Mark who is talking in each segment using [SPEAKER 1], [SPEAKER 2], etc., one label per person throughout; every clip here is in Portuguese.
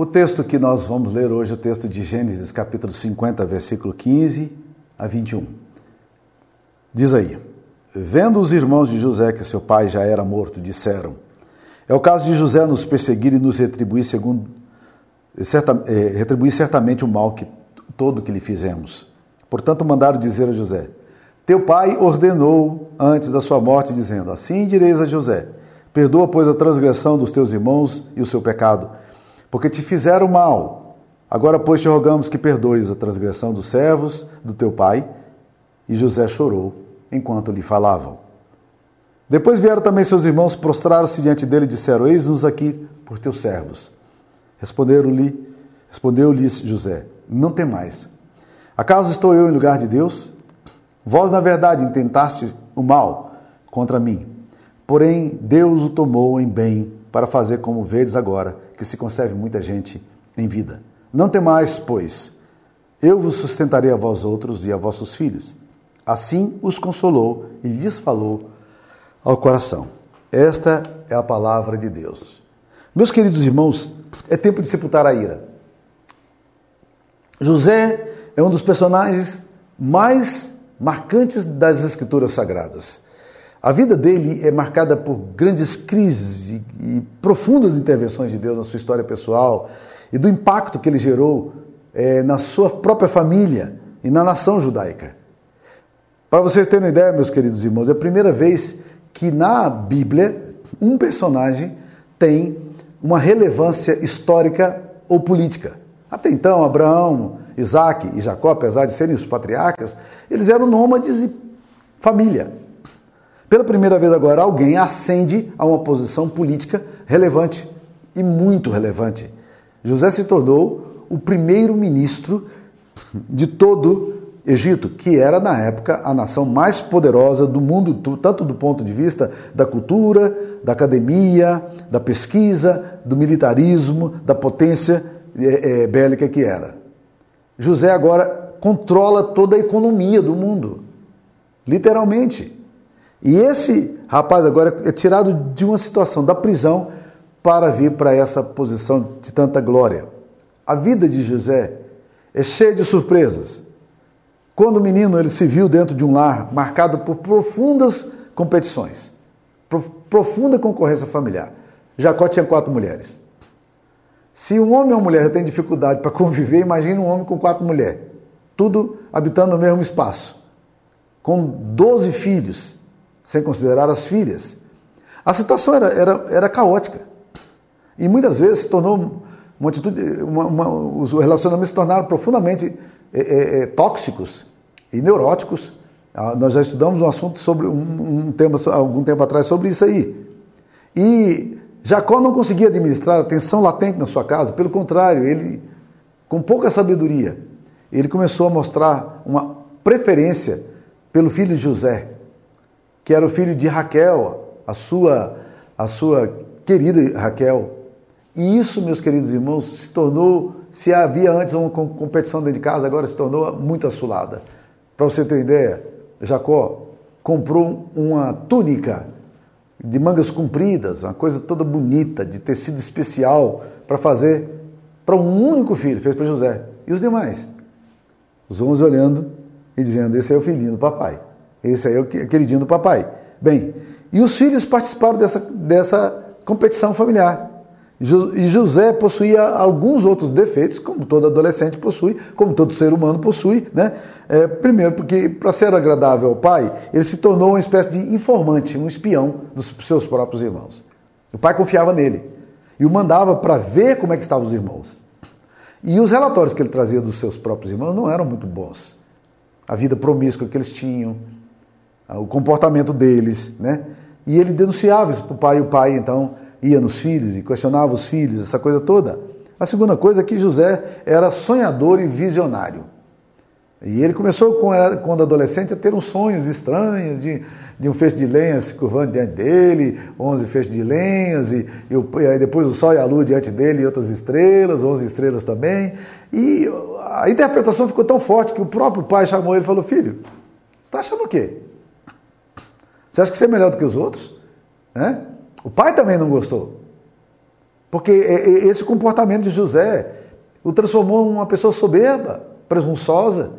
[SPEAKER 1] O texto que nós vamos ler hoje é o texto de Gênesis, capítulo 50, versículo 15 a 21. Diz aí: Vendo os irmãos de José que seu pai já era morto, disseram: É o caso de José nos perseguir e nos retribuir segundo certa, é, retribuir certamente o mal que todo que lhe fizemos. Portanto, mandaram dizer a José: Teu pai ordenou antes da sua morte, dizendo: Assim direis a José: Perdoa, pois, a transgressão dos teus irmãos e o seu pecado, porque te fizeram mal. Agora, pois, te rogamos que perdoes a transgressão dos servos do teu pai. E José chorou enquanto lhe falavam. Depois vieram também seus irmãos, prostraram-se diante dele e disseram: Eis-nos aqui por teus servos. Responderam-lhe, respondeu-lhes José: Não tem mais. Acaso estou eu em lugar de Deus? Vós, na verdade, intentaste o mal contra mim. Porém, Deus o tomou em bem para fazer como vedes agora, que se conserve muita gente em vida. Não temais, pois, eu vos sustentarei a vós outros e a vossos filhos. Assim os consolou e lhes falou ao coração. Esta é a palavra de Deus. Meus queridos irmãos, é tempo de sepultar a ira. José é um dos personagens mais marcantes das Escrituras Sagradas. A vida dele é marcada por grandes crises e, profundas intervenções de Deus na sua história pessoal e do impacto que ele gerou é, na sua própria família e na nação judaica. Para vocês terem uma ideia, meus queridos irmãos, é a primeira vez que na Bíblia um personagem tem uma relevância histórica ou política. Até então, Abraão, Isaac e Jacó, apesar de serem os patriarcas, eles eram nômades e família. Pela primeira vez agora, alguém ascende a uma posição política relevante e muito relevante. José se tornou o primeiro ministro de todo Egito, que era na época a nação mais poderosa do mundo, tanto do ponto de vista da cultura, da academia, da pesquisa, do militarismo, da potência é, é, bélica que era. José agora controla toda a economia do mundo, literalmente. E esse rapaz agora é tirado de uma situação da prisão para vir para essa posição de tanta glória. A vida de José é cheia de surpresas. Quando o menino ele se viu dentro de um lar marcado por profundas competições, profunda concorrência familiar. Jacó tinha quatro mulheres. Se um homem e uma mulher já têm dificuldade para conviver, imagine um homem com quatro mulheres, tudo habitando no mesmo espaço, com doze filhos, sem considerar as filhas. A situação era, era, era caótica. E muitas vezes se tornou uma atitude, uma, uma, os relacionamentos se tornaram profundamente é, é, tóxicos e neuróticos. Ah, nós já estudamos um assunto sobre um, um tema algum tempo atrás sobre isso aí. E Jacó não conseguia administrar a tensão latente na sua casa, pelo contrário, ele, com pouca sabedoria, ele começou a mostrar uma preferência pelo filho de José, que era o filho de Raquel, a sua, a sua querida Raquel. E isso, meus queridos irmãos, se tornou, se havia antes uma competição dentro de casa, agora se tornou muito assulada. Para você ter ideia, Jacó comprou uma túnica de mangas compridas, uma coisa toda bonita, de tecido especial, para fazer para um único filho, fez para José. E os demais? Os onze olhando e dizendo: Esse é o filhinho do papai. Esse aí é o queridinho do papai. Bem, e os filhos participaram dessa, dessa competição familiar. E José possuía alguns outros defeitos, como todo adolescente possui, como todo ser humano possui. Né? É, primeiro, porque para ser agradável ao pai, ele se tornou uma espécie de informante, um espião dos seus próprios irmãos. O pai confiava nele e o mandava para ver como é que estavam os irmãos. E os relatórios que ele trazia dos seus próprios irmãos não eram muito bons. A vida promíscua que eles tinham, o comportamento deles, né? E ele denunciava isso para o pai, e o pai então ia nos filhos e questionava os filhos, essa coisa toda. A segunda coisa é que José era sonhador e visionário. E ele começou, quando adolescente, a ter uns sonhos estranhos de, de um feixe de lenha se curvando diante dele, onze feixes de lenhas, e, e, e, aí depois o sol e a lua diante dele e outras estrelas, onze estrelas também. E a interpretação ficou tão forte que o próprio pai chamou ele e falou: Filho, você está achando o quê? Você acha que você é melhor do que os outros? Né? O pai também não gostou. Porque esse comportamento de José o transformou em uma pessoa soberba, presunçosa.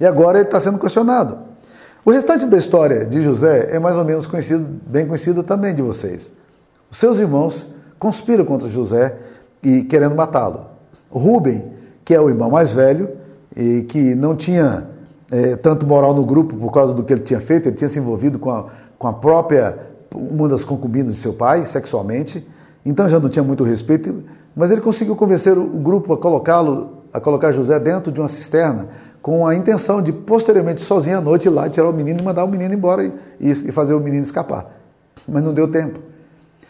[SPEAKER 1] E agora ele está sendo questionado. O restante da história de José é mais ou menos conhecido, bem conhecida também de vocês. Os seus irmãos conspiram contra José e querendo matá-lo. Rubem, que é o irmão mais velho e que não tinha é, tanto moral no grupo por causa do que ele tinha feito, ele tinha se envolvido com a, com a própria, uma das concubinas de seu pai, sexualmente, então já não tinha muito respeito, mas ele conseguiu convencer o grupo a colocá-lo, a colocar José dentro de uma cisterna, com a intenção de, posteriormente, sozinho à noite, ir lá tirar o menino e mandar o menino embora e, e fazer o menino escapar. Mas não deu tempo.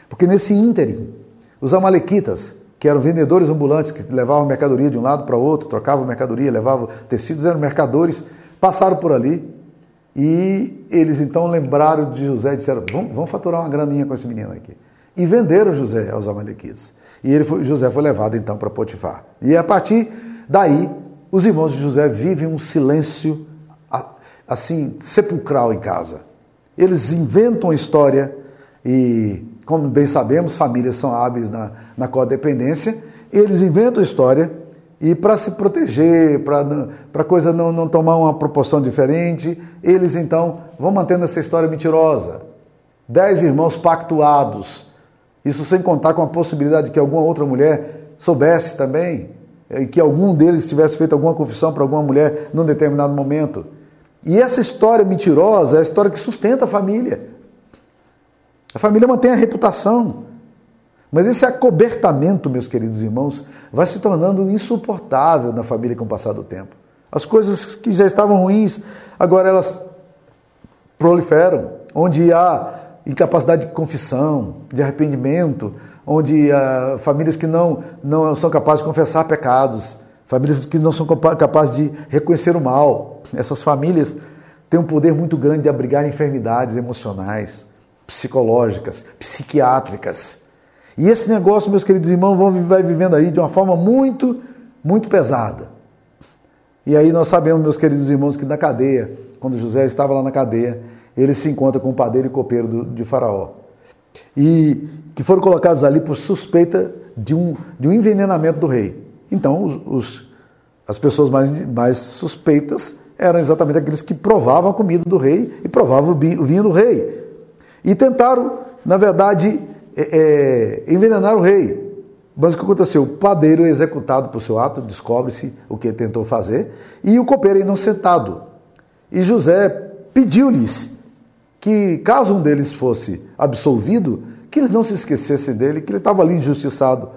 [SPEAKER 1] Porque nesse ínterim, os amalequitas, que eram vendedores ambulantes, que levavam mercadoria de um lado para o outro, trocavam mercadoria, levavam tecidos, eram mercadores, passaram por ali e eles então lembraram de José e disseram: vamos, vamos faturar uma graninha com esse menino aqui. E venderam José aos amalequitas. E ele foi, José foi levado então para Potifar. E a partir daí, os irmãos de José vivem um silêncio assim sepulcral em casa. Eles inventam a história e, como bem sabemos, famílias são hábeis na, na codependência. Eles inventam a história e para se proteger, para a coisa não, não tomar uma proporção diferente, eles então vão mantendo essa história mentirosa. Dez irmãos pactuados, isso sem contar com a possibilidade de que alguma outra mulher soubesse também, e que algum deles tivesse feito alguma confissão para alguma mulher num determinado momento. E essa história mentirosa é a história que sustenta a família. A família mantém a reputação. Mas esse acobertamento, meus queridos irmãos, vai se tornando insuportável na família com o passar do tempo. As coisas que já estavam ruins, agora elas proliferam, onde há incapacidade de confissão, de arrependimento, onde há famílias que não, não são capazes de confessar pecados, famílias que não são capazes de reconhecer o mal. Essas famílias têm um poder muito grande de abrigar enfermidades emocionais, psicológicas, psiquiátricas. E esse negócio, meus queridos irmãos, vão, vai vivendo aí de uma forma muito, muito pesada. E aí nós sabemos, meus queridos irmãos, que na cadeia, quando José estava lá na cadeia, ele se encontra com o padeiro e copeiro do, de Faraó. E que foram colocados ali por suspeita de um, de um envenenamento do rei. Então, os, os, as pessoas mais, mais suspeitas eram exatamente aqueles que provavam a comida do rei e provavam o vinho do rei. E tentaram, na verdade, é, é, envenenar o rei. Mas o que aconteceu? O padeiro é executado por seu ato, descobre-se o que tentou fazer, e o copeiro é inocentado. E José pediu-lhes que, caso um deles fosse absolvido, que eles não se esquecessem dele, que ele estava ali injustiçado.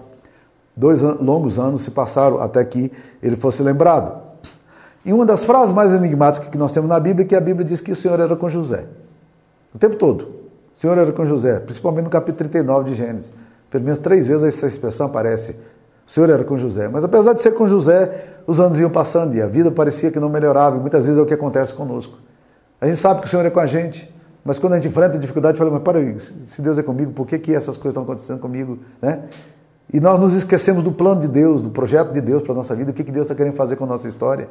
[SPEAKER 1] Dois longos anos se passaram até que ele fosse lembrado. E uma das frases mais enigmáticas que nós temos na Bíblia é que a Bíblia diz que o Senhor era com José. O tempo todo. O Senhor era com José, principalmente no capítulo 39 de Gênesis. Pelo menos três vezes essa expressão aparece. O Senhor era com José. Mas apesar de ser com José, os anos iam passando e a vida parecia que não melhorava. E muitas vezes é o que acontece conosco. A gente sabe que o Senhor é com a gente, mas quando a gente enfrenta a dificuldade, fala, mas para, se Deus é comigo, por que, que essas coisas estão acontecendo comigo? Né? E nós nos esquecemos do plano de Deus, do projeto de Deus para a nossa vida, o que, que Deus está querendo fazer com a nossa história.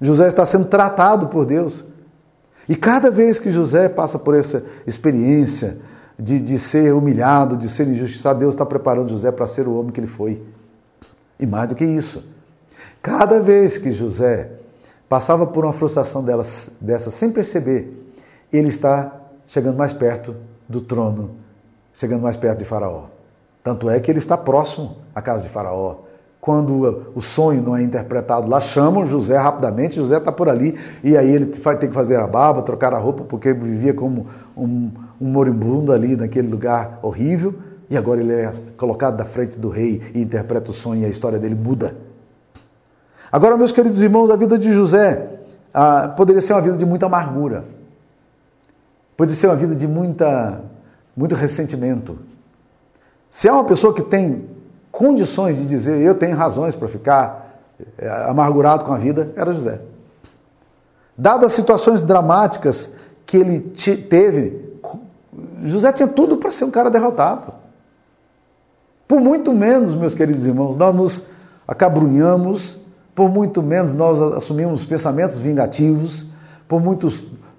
[SPEAKER 1] José está sendo tratado por Deus. E cada vez que José passa por essa experiência de, de ser humilhado, de ser injustiçado, Deus está preparando José para ser o homem que ele foi. E mais do que isso, cada vez que José passava por uma frustração delas, dessa sem perceber, ele está chegando mais perto do trono, chegando mais perto de Faraó. Tanto é que ele está próximo à casa de Faraó quando o sonho não é interpretado lá, chamam José rapidamente, José está por ali, e aí ele vai ter que fazer a barba, trocar a roupa, porque ele vivia como um, um moribundo ali naquele lugar horrível, e agora ele é colocado da frente do rei e interpreta o sonho e a história dele muda. Agora, meus queridos irmãos, a vida de José ah, poderia ser uma vida de muita amargura, poderia ser uma vida de muita, muito ressentimento. Se é uma pessoa que tem condições de dizer eu tenho razões para ficar eh, amargurado com a vida, era José. Dadas as situações dramáticas que ele teve, José tinha tudo para ser um cara derrotado. Por muito menos, meus queridos irmãos, nós nos acabrunhamos, por muito menos nós assumimos pensamentos vingativos, por muito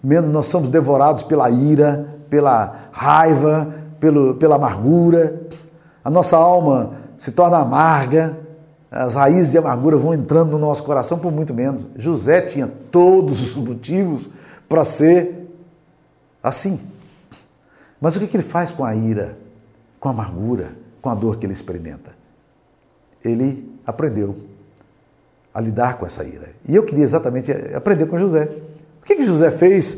[SPEAKER 1] menos nós somos devorados pela ira, pela raiva, pelo, pela amargura. a nossa alma se torna amarga, as raízes de amargura vão entrando no nosso coração por muito menos. José tinha todos os motivos para ser assim. Mas o que, que ele faz com a ira, com a amargura, com a dor que ele experimenta? Ele aprendeu a lidar com essa ira. E eu queria exatamente aprender com José. O que, que José fez?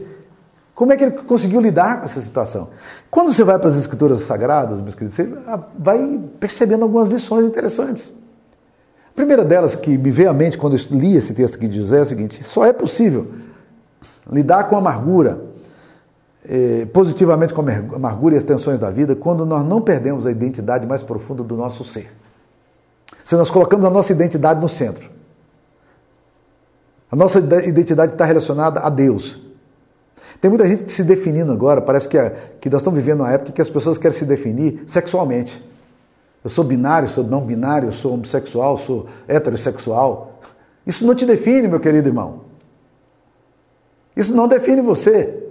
[SPEAKER 1] Como é que ele conseguiu lidar com essa situação? Quando você vai para as escrituras sagradas, meus queridos, você vai percebendo algumas lições interessantes. A primeira delas que me veio à mente quando eu li esse texto aqui de José é a seguinte: só é possível lidar com a amargura, eh, positivamente com a amargura e as tensões da vida, quando nós não perdemos a identidade mais profunda do nosso ser. Se nós colocamos a nossa identidade no centro. A nossa identidade está relacionada a Deus. Tem muita gente se definindo agora, parece que, a, que nós estamos vivendo uma época que as pessoas querem se definir sexualmente. Eu sou binário, sou não binário, sou homossexual, sou heterossexual. Isso não te define, meu querido irmão. Isso não define você.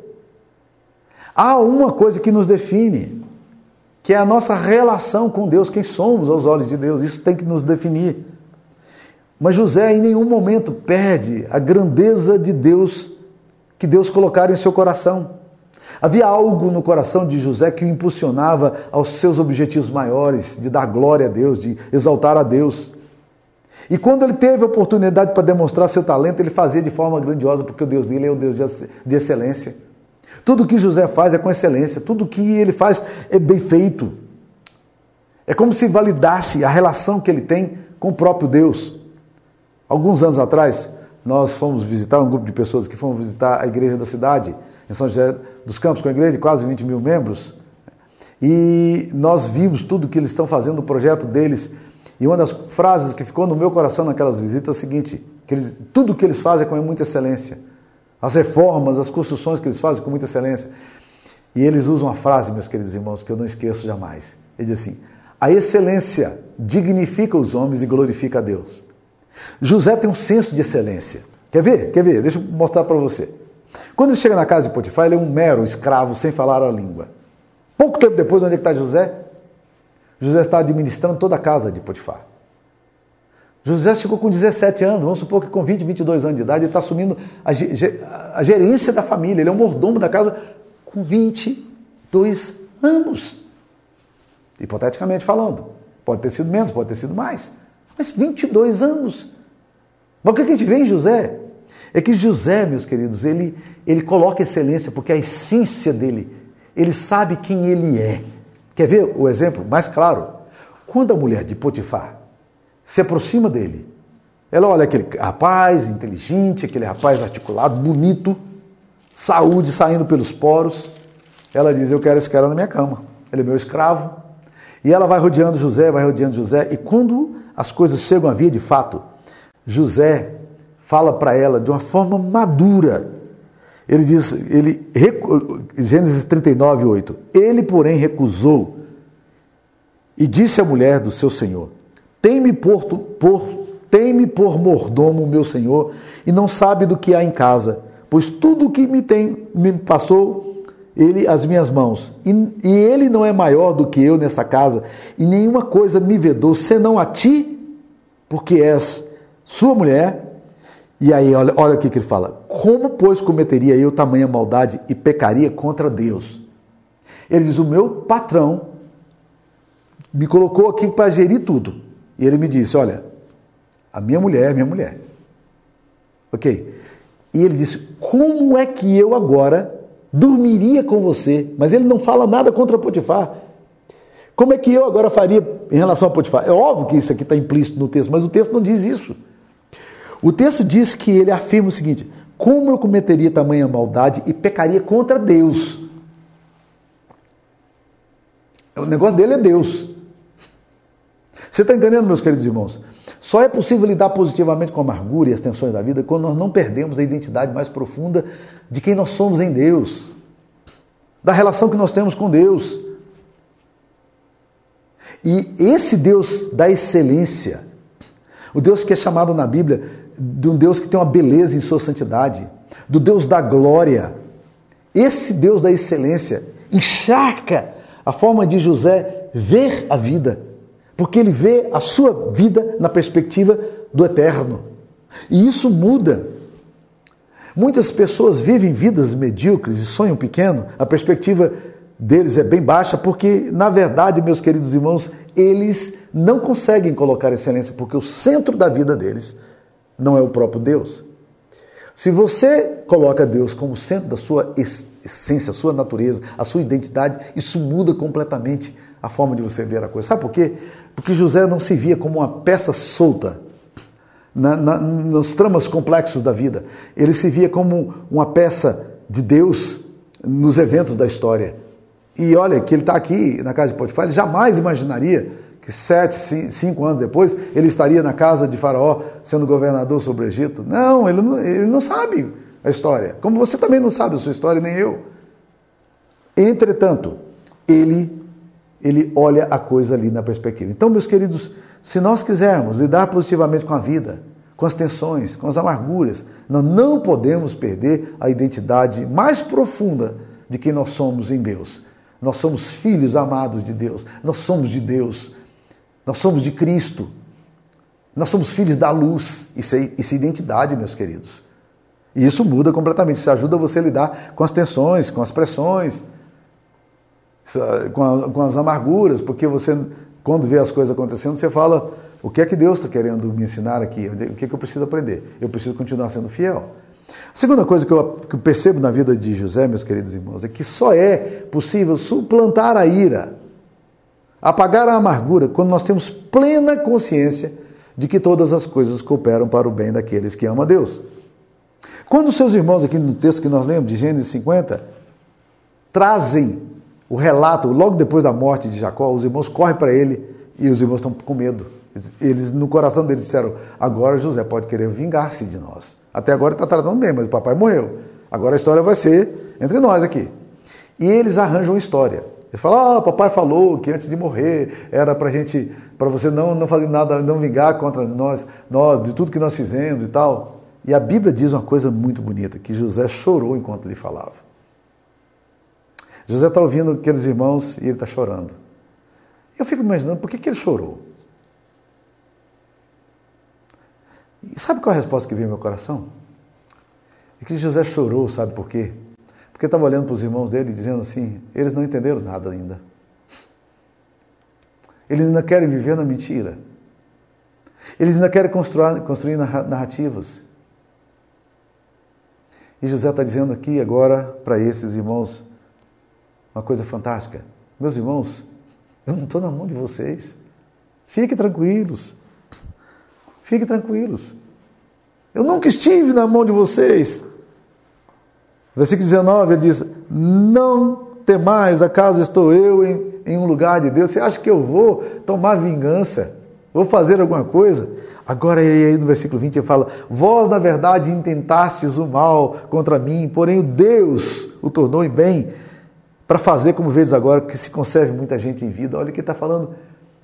[SPEAKER 1] Há uma coisa que nos define, que é a nossa relação com Deus, quem somos aos olhos de Deus. Isso tem que nos definir. Mas José em nenhum momento perde a grandeza de Deus que Deus colocara em seu coração. Havia algo no coração de José que o impulsionava aos seus objetivos maiores, de dar glória a Deus, de exaltar a Deus. E quando ele teve a oportunidade para demonstrar seu talento, ele fazia de forma grandiosa, porque o Deus dele é o Deus de excelência. Tudo que José faz é com excelência, tudo que ele faz é bem feito. É como se validasse a relação que ele tem com o próprio Deus. Alguns anos atrás, nós fomos visitar um grupo de pessoas que fomos visitar a igreja da cidade, em São José dos Campos, com a igreja de quase 20 mil membros, e nós vimos tudo que eles estão fazendo, o projeto deles. E uma das frases que ficou no meu coração naquelas visitas é o seguinte: que eles, tudo que eles fazem é com muita excelência. As reformas, as construções que eles fazem com muita excelência. E eles usam uma frase, meus queridos irmãos, que eu não esqueço jamais. Ele diz assim: a excelência dignifica os homens e glorifica a Deus. José tem um senso de excelência. Quer ver? Quer ver? Deixa eu mostrar para você. Quando ele chega na casa de Potifar, ele é um mero escravo sem falar a língua. Pouco tempo depois, onde é está José? José está administrando toda a casa de Potifar. José chegou com 17 anos, vamos supor que com 20, 22 anos de idade, ele está assumindo a, a gerência da família, ele é o mordomo da casa com 22 anos. Hipoteticamente falando. Pode ter sido menos, pode ter sido mais. Mas 22 anos. Mas o que a gente vê em José? É que José, meus queridos, ele, ele coloca excelência porque a essência dele, ele sabe quem ele é. Quer ver o exemplo mais claro? Quando a mulher de Potifar se aproxima dele, ela olha aquele rapaz inteligente, aquele rapaz articulado, bonito, saúde saindo pelos poros. Ela diz: Eu quero esse cara na minha cama. Ele é meu escravo. E ela vai rodeando José, vai rodeando José. E quando as coisas chegam a vir de fato, José fala para ela de uma forma madura. Ele diz, ele, Gênesis 39, 8. Ele, porém, recusou e disse à mulher do seu senhor: Tem-me por, por, tem por mordomo, meu senhor, e não sabe do que há em casa, pois tudo o que me tem me passou ele as minhas mãos. E, e ele não é maior do que eu nessa casa, e nenhuma coisa me vedou, senão a ti porque és sua mulher. E aí, olha, olha o que ele fala: Como, pois, cometeria eu tamanha maldade e pecaria contra Deus? Ele diz: O meu patrão me colocou aqui para gerir tudo. E ele me disse: Olha, a minha mulher é minha mulher. Ok? E ele disse: Como é que eu agora dormiria com você? Mas ele não fala nada contra Potifar. Como é que eu agora faria em relação a Potifar? É óbvio que isso aqui está implícito no texto, mas o texto não diz isso. O texto diz que ele afirma o seguinte: como eu cometeria tamanha maldade e pecaria contra Deus? O negócio dele é Deus. Você está entendendo, meus queridos irmãos? Só é possível lidar positivamente com a amargura e as tensões da vida quando nós não perdemos a identidade mais profunda de quem nós somos em Deus, da relação que nós temos com Deus. E esse Deus da excelência, o Deus que é chamado na Bíblia de um Deus que tem uma beleza em sua santidade, do Deus da glória, esse Deus da excelência encharca a forma de José ver a vida. Porque ele vê a sua vida na perspectiva do eterno. E isso muda. Muitas pessoas vivem vidas medíocres e sonham pequeno, a perspectiva deles é bem baixa, porque, na verdade, meus queridos irmãos, eles não conseguem colocar excelência, porque o centro da vida deles não é o próprio Deus. Se você coloca Deus como centro da sua essência, a sua natureza, a sua identidade, isso muda completamente a forma de você ver a coisa. Sabe por quê? Porque José não se via como uma peça solta na, na, nos tramas complexos da vida. Ele se via como uma peça de Deus nos eventos da história. E olha, que ele está aqui na casa de Potifar, ele jamais imaginaria que sete, cinco anos depois, ele estaria na casa de Faraó sendo governador sobre o Egito. Não, ele não, ele não sabe a história. Como você também não sabe a sua história, nem eu. Entretanto, ele, ele olha a coisa ali na perspectiva. Então, meus queridos, se nós quisermos lidar positivamente com a vida, com as tensões, com as amarguras, nós não podemos perder a identidade mais profunda de quem nós somos em Deus. Nós somos filhos amados de Deus, nós somos de Deus. Nós somos de Cristo. Nós somos filhos da luz. Isso é, isso é identidade, meus queridos. E isso muda completamente. Isso ajuda você a lidar com as tensões, com as pressões, com, com as amarguras, porque você, quando vê as coisas acontecendo, você fala: o que é que Deus está querendo me ensinar aqui? O que é que eu preciso aprender? Eu preciso continuar sendo fiel. A segunda coisa que eu, que eu percebo na vida de José, meus queridos irmãos, é que só é possível suplantar a ira Apagar a amargura quando nós temos plena consciência de que todas as coisas cooperam para o bem daqueles que amam a Deus. Quando seus irmãos, aqui no texto que nós lemos, de Gênesis 50, trazem o relato, logo depois da morte de Jacó, os irmãos correm para ele e os irmãos estão com medo. Eles, no coração deles, disseram: agora José pode querer vingar-se de nós. Até agora está tratando bem, mas o papai morreu. Agora a história vai ser entre nós aqui. E eles arranjam uma história. Eles falam, ah, papai falou que antes de morrer era para gente, para você não, não fazer nada, não vingar contra nós, nós, de tudo que nós fizemos e tal. E a Bíblia diz uma coisa muito bonita, que José chorou enquanto ele falava. José está ouvindo aqueles irmãos e ele está chorando. Eu fico imaginando por que, que ele chorou. E sabe qual é a resposta que veio no meu coração? É que José chorou, sabe por quê? Porque estava olhando para os irmãos dele dizendo assim: eles não entenderam nada ainda. Eles ainda querem viver na mentira. Eles ainda querem construir, construir narrativas. E José está dizendo aqui agora para esses irmãos uma coisa fantástica. Meus irmãos, eu não estou na mão de vocês. Fiquem tranquilos. Fiquem tranquilos. Eu nunca estive na mão de vocês. Versículo 19, ele diz: Não temais, acaso estou eu em, em um lugar de Deus? Você acha que eu vou tomar vingança? Vou fazer alguma coisa? Agora, aí no versículo 20, ele fala: Vós, na verdade, intentastes o mal contra mim, porém o Deus o tornou em bem, para fazer, como vês agora, que se conserve muita gente em vida. Olha o que ele está falando.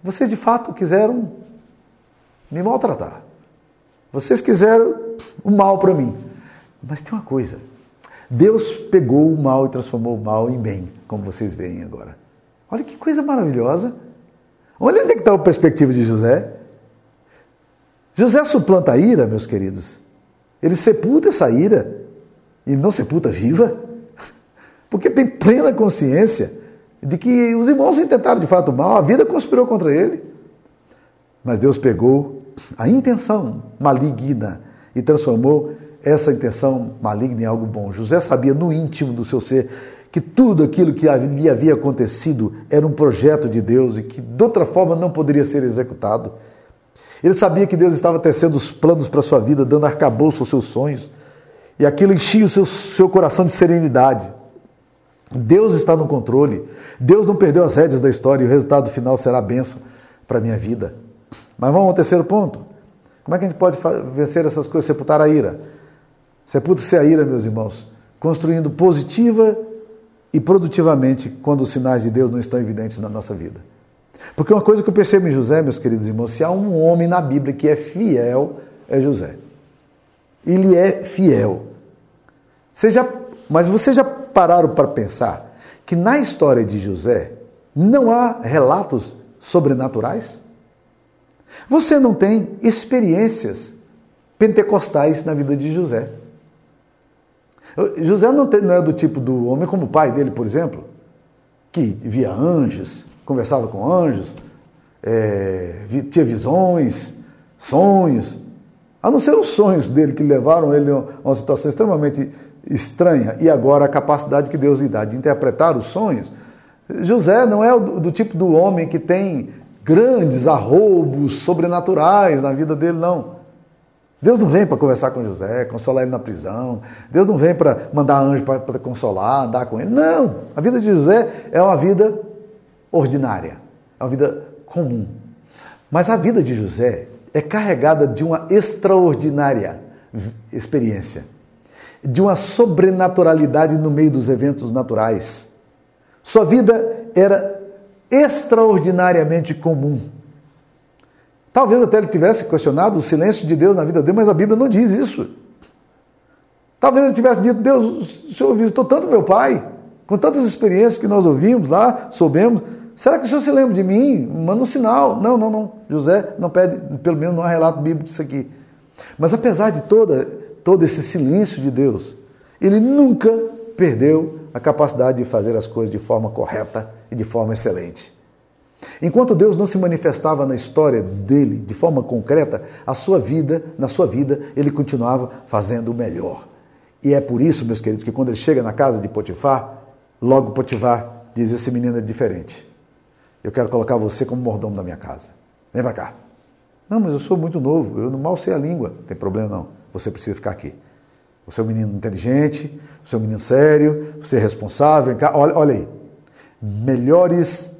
[SPEAKER 1] Vocês de fato quiseram me maltratar. Vocês quiseram o mal para mim. Mas tem uma coisa: Deus pegou o mal e transformou o mal em bem, como vocês veem agora. Olha que coisa maravilhosa. Olha onde é que está a perspectiva de José. José suplanta a ira, meus queridos. Ele sepulta essa ira e não sepulta viva, porque tem plena consciência de que os irmãos intentaram de fato mal, a vida conspirou contra ele. Mas Deus pegou a intenção maligna e transformou essa intenção maligna em algo bom. José sabia no íntimo do seu ser que tudo aquilo que lhe havia acontecido era um projeto de Deus e que de outra forma não poderia ser executado. Ele sabia que Deus estava tecendo os planos para a sua vida, dando arcabouço aos seus sonhos, e aquilo enchia o seu, seu coração de serenidade. Deus está no controle, Deus não perdeu as rédeas da história e o resultado final será a bênção para a minha vida. Mas vamos ao terceiro ponto. Como é que a gente pode vencer essas coisas, sepultar a ira? Sepulta-se a ira, meus irmãos, construindo positiva e produtivamente quando os sinais de Deus não estão evidentes na nossa vida. Porque uma coisa que eu percebo em José, meus queridos irmãos, se há um homem na Bíblia que é fiel, é José. Ele é fiel. Você já, mas vocês já pararam para pensar que na história de José não há relatos sobrenaturais? Você não tem experiências pentecostais na vida de José. José não, é do tipo do homem como o pai dele, por exemplo, que via anjos, conversava com anjos, é, tinha visões, sonhos. A não ser os sonhos dele que levaram ele a uma situação extremamente estranha e agora a capacidade que Deus lhe dá de interpretar os sonhos. José não é do, do tipo do homem que tem grandes arroubos sobrenaturais na vida dele, não. Deus não vem para conversar com José, consolar ele na prisão. Deus não vem para mandar anjo para consolar, andar com ele. Não! A vida de José é uma vida ordinária, é uma vida comum. Mas a vida de José é carregada de uma extraordinária experiência, de uma sobrenaturalidade no meio dos eventos naturais. Sua vida era extraordinariamente comum. Talvez até ele tivesse questionado o silêncio de Deus na vida dele, mas a Bíblia não diz isso. Talvez ele tivesse dito: Deus, o Senhor visitou tanto meu pai, com tantas experiências que nós ouvimos lá, soubemos. Será que o Senhor se lembra de mim? Manda um sinal. Não, não, não. José não pede, pelo menos não há relato bíblico disso aqui. Mas apesar de toda, todo esse silêncio de Deus, ele nunca perdeu a capacidade de fazer as coisas de forma correta e de forma excelente. Enquanto Deus não se manifestava na história dele de forma concreta, a sua vida, na sua vida, ele continuava fazendo o melhor. E é por isso, meus queridos, que quando ele chega na casa de Potifar, logo Potifar diz: Esse menino é diferente. Eu quero colocar você como mordomo da minha casa. Vem para cá. Não, mas eu sou muito novo, eu mal sei a língua. Não tem problema não. Você precisa ficar aqui. Você é um menino inteligente, você é um menino sério, você é responsável. Olha, olha aí. Melhores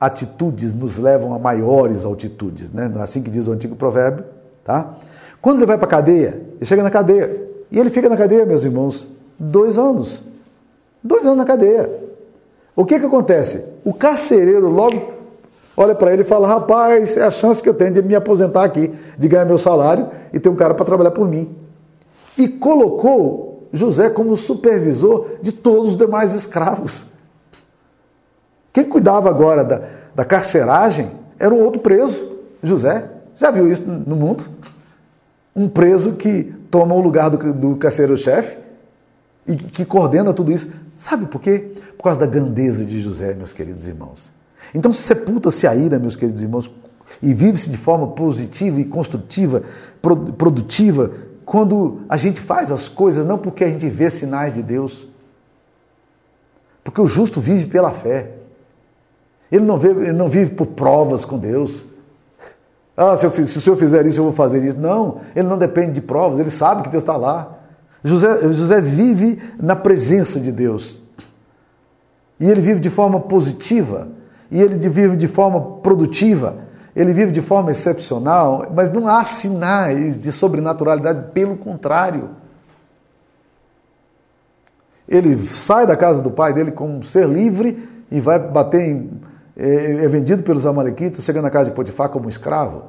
[SPEAKER 1] atitudes nos levam a maiores altitudes, né? Não é assim que diz o antigo provérbio, tá? Quando ele vai para a cadeia, ele chega na cadeia. E ele fica na cadeia, meus irmãos, dois anos. Dois anos na cadeia. O que que acontece? O carcereiro logo olha para ele e fala: Rapaz, é a chance que eu tenho de me aposentar aqui, de ganhar meu salário e ter um cara para trabalhar por mim e colocou José como supervisor de todos os demais escravos. Quem cuidava agora da, da carceragem era um outro preso, José. Já viu isso no mundo? Um preso que toma o lugar do, do carcereiro-chefe e que, que coordena tudo isso. Sabe por quê? Por causa da grandeza de José, meus queridos irmãos. Então sepulta-se a ira, meus queridos irmãos, e vive-se de forma positiva e construtiva, produtiva, quando a gente faz as coisas não porque a gente vê sinais de Deus, porque o justo vive pela fé. Ele não, vê, ele não vive por provas com Deus. Ah, se, eu, se o senhor fizer isso, eu vou fazer isso. Não, ele não depende de provas, ele sabe que Deus está lá. José, José vive na presença de Deus. E ele vive de forma positiva, e ele vive de forma produtiva ele vive de forma excepcional, mas não há sinais de sobrenaturalidade, pelo contrário. Ele sai da casa do pai dele como um ser livre e vai bater em. É, é vendido pelos Amalequitas, chega na casa de Potifar como um escravo.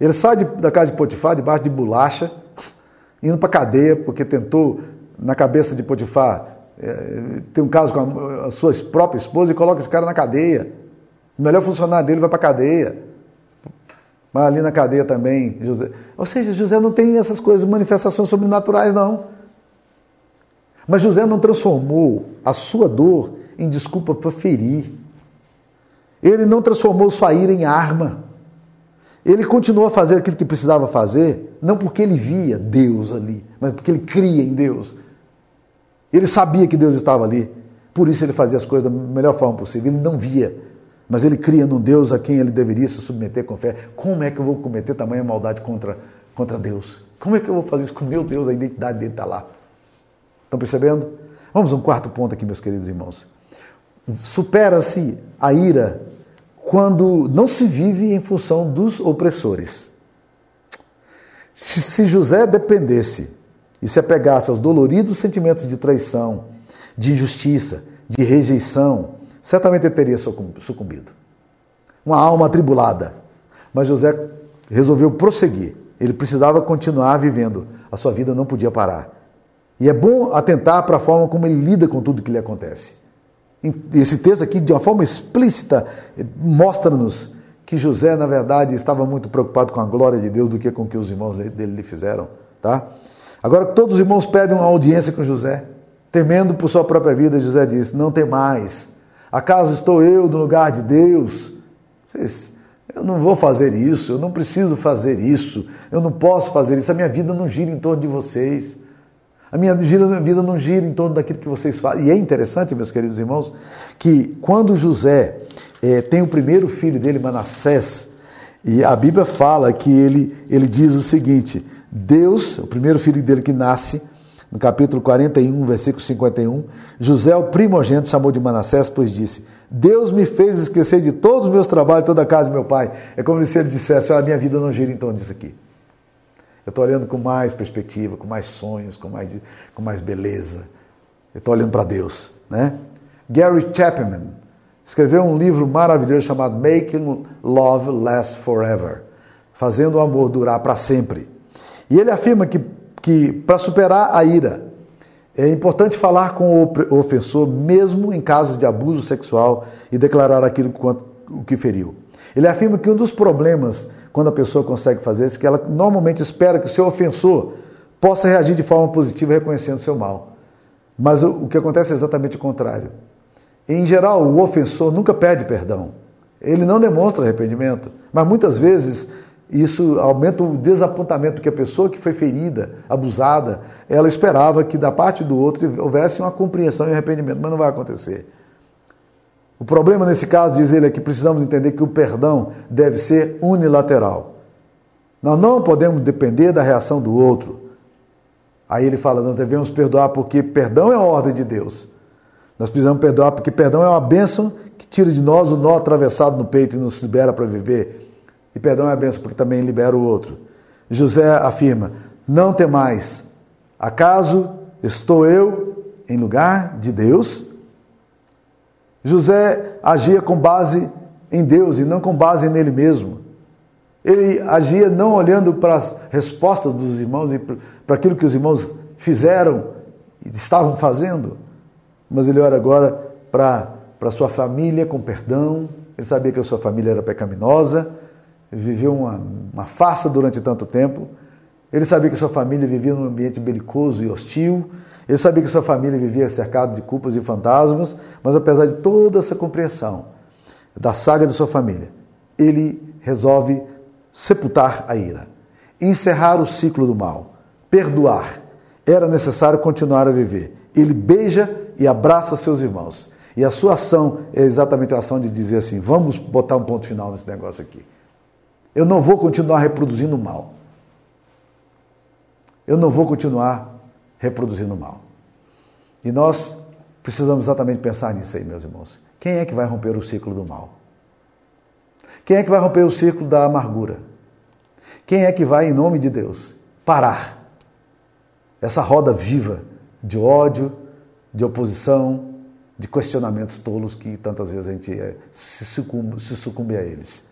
[SPEAKER 1] Ele sai de, da casa de Potifar debaixo de bolacha, indo para cadeia, porque tentou, na cabeça de Potifar, é, ter um caso com a, a sua própria esposa e coloca esse cara na cadeia. O melhor funcionário dele vai para a cadeia. Mas ali na cadeia também, José. Ou seja, José não tem essas coisas, manifestações sobrenaturais, não. Mas José não transformou a sua dor em desculpa para ferir. Ele não transformou sua ira em arma. Ele continuou a fazer aquilo que precisava fazer, não porque ele via Deus ali, mas porque ele cria em Deus. Ele sabia que Deus estava ali, por isso ele fazia as coisas da melhor forma possível. Ele não via, mas ele cria num Deus a quem ele deveria se submeter com fé. Como é que eu vou cometer tamanha maldade contra, contra Deus? Como é que eu vou fazer isso com meu Deus? A identidade dele está lá. Estão percebendo? Vamos um quarto ponto aqui, meus queridos irmãos. Supera-se a ira quando não se vive em função dos opressores. Se José dependesse e se apegasse aos doloridos sentimentos de traição, de injustiça, de rejeição, certamente ele teria sucumbido. Uma alma atribulada. Mas José resolveu prosseguir. Ele precisava continuar vivendo. A sua vida não podia parar. E é bom atentar para a forma como ele lida com tudo que lhe acontece. Esse texto aqui, de uma forma explícita, mostra-nos que José, na verdade, estava muito preocupado com a glória de Deus do que com o que os irmãos dele lhe fizeram, tá? Agora, todos os irmãos pedem uma audiência com José, temendo por sua própria vida, José diz: Não tem mais. Acaso estou eu no lugar de Deus? Vocês, eu não vou fazer isso, eu não preciso fazer isso, eu não posso fazer isso, a minha vida não gira em torno de vocês. A minha vida não gira em torno daquilo que vocês fazem. E é interessante, meus queridos irmãos, que quando José é, tem o primeiro filho dele, Manassés, e a Bíblia fala que ele, ele diz o seguinte: Deus, o primeiro filho dele que nasce, no capítulo 41, versículo 51, José, o primogênito, chamou de Manassés, pois disse: Deus me fez esquecer de todos os meus trabalhos, toda a casa do meu pai. É como se ele dissesse: a minha vida não gira em torno disso aqui. Eu estou olhando com mais perspectiva, com mais sonhos, com mais, com mais beleza. Eu estou olhando para Deus. Né? Gary Chapman escreveu um livro maravilhoso chamado Making Love Last Forever Fazendo o amor durar para sempre. E ele afirma que, que para superar a ira, é importante falar com o ofensor, mesmo em casos de abuso sexual, e declarar aquilo quanto, o que feriu. Ele afirma que um dos problemas quando a pessoa consegue fazer isso, que ela normalmente espera que o seu ofensor possa reagir de forma positiva reconhecendo seu mal. Mas o, o que acontece é exatamente o contrário. Em geral, o ofensor nunca pede perdão. Ele não demonstra arrependimento. Mas muitas vezes isso aumenta o desapontamento que a pessoa que foi ferida, abusada, ela esperava que da parte do outro houvesse uma compreensão e arrependimento, mas não vai acontecer. O problema nesse caso, diz ele, é que precisamos entender que o perdão deve ser unilateral. Nós não podemos depender da reação do outro. Aí ele fala: nós devemos perdoar porque perdão é a ordem de Deus. Nós precisamos perdoar porque perdão é uma bênção que tira de nós o nó atravessado no peito e nos libera para viver. E perdão é a bênção porque também libera o outro. José afirma: Não temais, acaso estou eu em lugar de Deus? José agia com base em Deus e não com base nele mesmo. Ele agia não olhando para as respostas dos irmãos e para aquilo que os irmãos fizeram e estavam fazendo, mas ele olha agora para, para a sua família com perdão. Ele sabia que a sua família era pecaminosa, viveu uma, uma farsa durante tanto tempo. Ele sabia que sua família vivia num ambiente belicoso e hostil. Ele sabia que sua família vivia cercado de culpas e fantasmas, mas apesar de toda essa compreensão da saga de sua família, ele resolve sepultar a ira, encerrar o ciclo do mal, perdoar. Era necessário continuar a viver. Ele beija e abraça seus irmãos. E a sua ação é exatamente a ação de dizer assim: vamos botar um ponto final nesse negócio aqui. Eu não vou continuar reproduzindo mal. Eu não vou continuar reproduzindo mal. E nós precisamos exatamente pensar nisso aí, meus irmãos. Quem é que vai romper o ciclo do mal? Quem é que vai romper o ciclo da amargura? Quem é que vai, em nome de Deus, parar essa roda viva de ódio, de oposição, de questionamentos tolos que tantas vezes a gente é, se, sucumbe, se sucumbe a eles?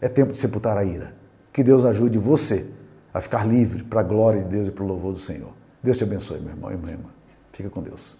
[SPEAKER 1] É tempo de sepultar a ira. Que Deus ajude você a ficar livre para a glória de Deus e para o louvor do Senhor. Deus te abençoe, meu irmão e minha irmã. Fica com Deus.